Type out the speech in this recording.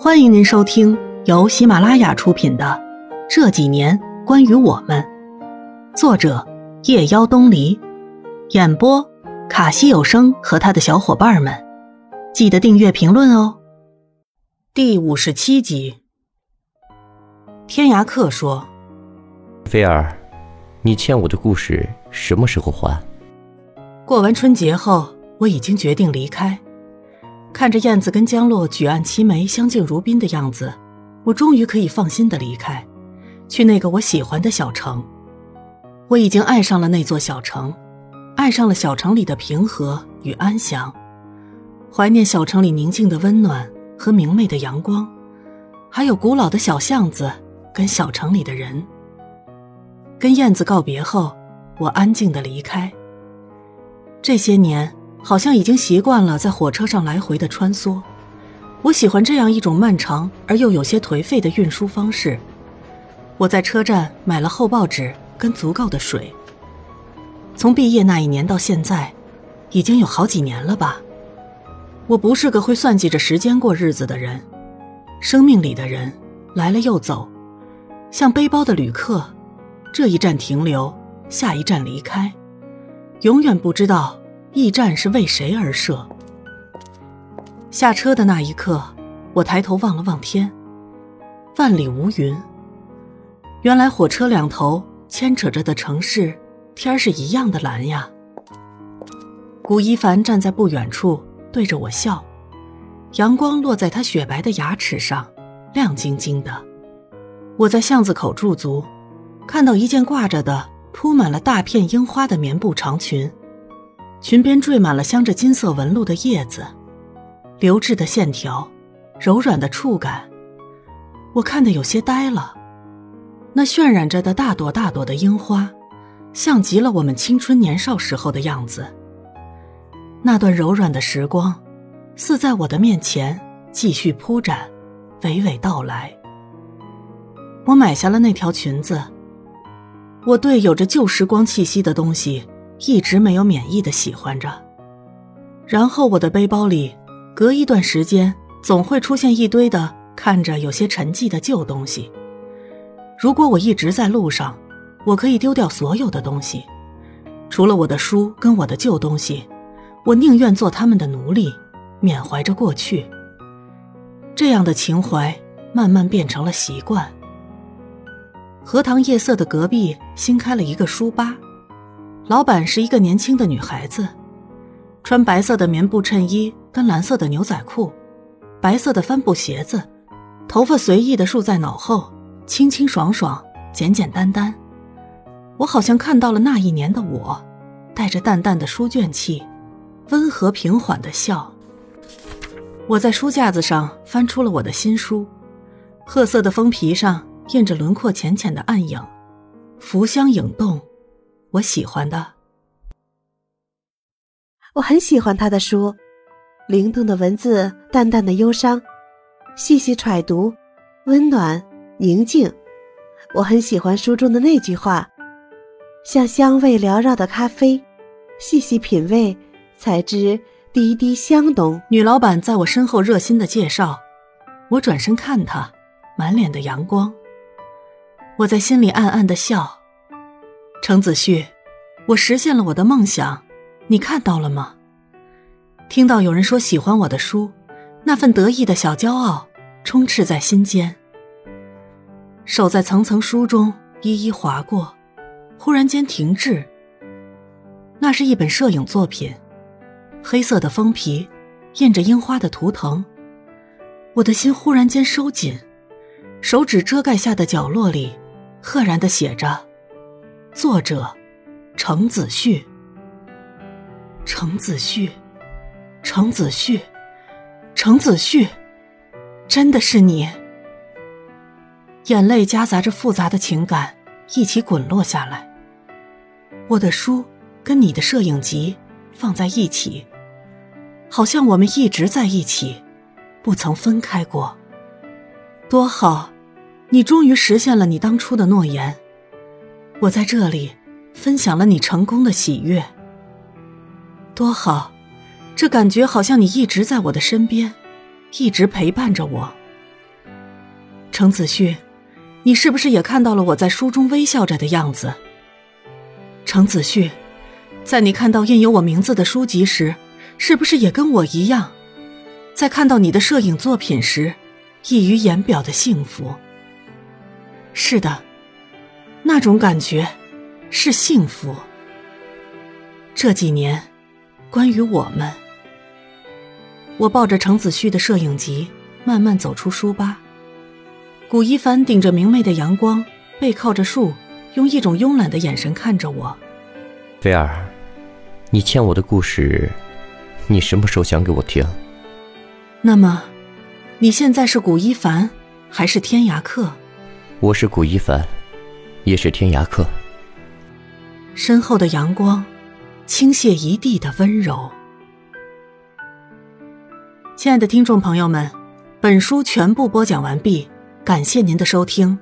欢迎您收听由喜马拉雅出品的《这几年关于我们》，作者夜妖东篱，演播卡西有声和他的小伙伴们。记得订阅、评论哦。第五十七集，天涯客说：“菲儿，你欠我的故事什么时候还？”过完春节后，我已经决定离开。看着燕子跟江洛举案齐眉、相敬如宾的样子，我终于可以放心的离开，去那个我喜欢的小城。我已经爱上了那座小城，爱上了小城里的平和与安详，怀念小城里宁静的温暖和明媚的阳光，还有古老的小巷子跟小城里的人。跟燕子告别后，我安静的离开。这些年。好像已经习惯了在火车上来回的穿梭，我喜欢这样一种漫长而又有些颓废的运输方式。我在车站买了厚报纸跟足够的水。从毕业那一年到现在，已经有好几年了吧。我不是个会算计着时间过日子的人，生命里的人来了又走，像背包的旅客，这一站停留，下一站离开，永远不知道。驿站是为谁而设？下车的那一刻，我抬头望了望天，万里无云。原来火车两头牵扯着的城市，天是一样的蓝呀。古一凡站在不远处，对着我笑，阳光落在他雪白的牙齿上，亮晶晶的。我在巷子口驻足，看到一件挂着的铺满了大片樱花的棉布长裙。裙边缀满了镶着金色纹路的叶子，流质的线条，柔软的触感，我看得有些呆了。那渲染着的大朵大朵的樱花，像极了我们青春年少时候的样子。那段柔软的时光，似在我的面前继续铺展，娓娓道来。我买下了那条裙子。我对有着旧时光气息的东西。一直没有免疫的喜欢着，然后我的背包里，隔一段时间总会出现一堆的看着有些沉寂的旧东西。如果我一直在路上，我可以丢掉所有的东西，除了我的书跟我的旧东西，我宁愿做他们的奴隶，缅怀着过去。这样的情怀慢慢变成了习惯。荷塘夜色的隔壁新开了一个书吧。老板是一个年轻的女孩子，穿白色的棉布衬衣跟蓝色的牛仔裤，白色的帆布鞋子，头发随意的束在脑后，清清爽爽，简简单单。我好像看到了那一年的我，带着淡淡的书卷气，温和平缓的笑。我在书架子上翻出了我的新书，褐色的封皮上印着轮廓浅浅的暗影，浮香影动。我喜欢的，我很喜欢他的书，灵动的文字，淡淡的忧伤，细细揣读，温暖宁静。我很喜欢书中的那句话：“像香味缭绕的咖啡，细细品味，才知滴滴香浓。”女老板在我身后热心的介绍，我转身看她，满脸的阳光。我在心里暗暗的笑。程子旭，我实现了我的梦想，你看到了吗？听到有人说喜欢我的书，那份得意的小骄傲充斥在心间。手在层层书中一一划过，忽然间停滞。那是一本摄影作品，黑色的封皮，印着樱花的图腾。我的心忽然间收紧，手指遮盖下的角落里，赫然的写着。作者，程子旭。程子旭，程子旭，程子旭，真的是你！眼泪夹杂着复杂的情感一起滚落下来。我的书跟你的摄影集放在一起，好像我们一直在一起，不曾分开过。多好，你终于实现了你当初的诺言。我在这里分享了你成功的喜悦，多好！这感觉好像你一直在我的身边，一直陪伴着我，程子旭，你是不是也看到了我在书中微笑着的样子？程子旭，在你看到印有我名字的书籍时，是不是也跟我一样，在看到你的摄影作品时，溢于言表的幸福？是的，那种感觉是幸福。这几年，关于我们，我抱着程子旭的摄影集，慢慢走出书吧。古一凡顶着明媚的阳光，背靠着树，用一种慵懒的眼神看着我。菲儿，你欠我的故事，你什么时候讲给我听？那么，你现在是古一凡，还是天涯客？我是古一帆，也是天涯客。身后的阳光。倾泻一地的温柔。亲爱的听众朋友们，本书全部播讲完毕，感谢您的收听。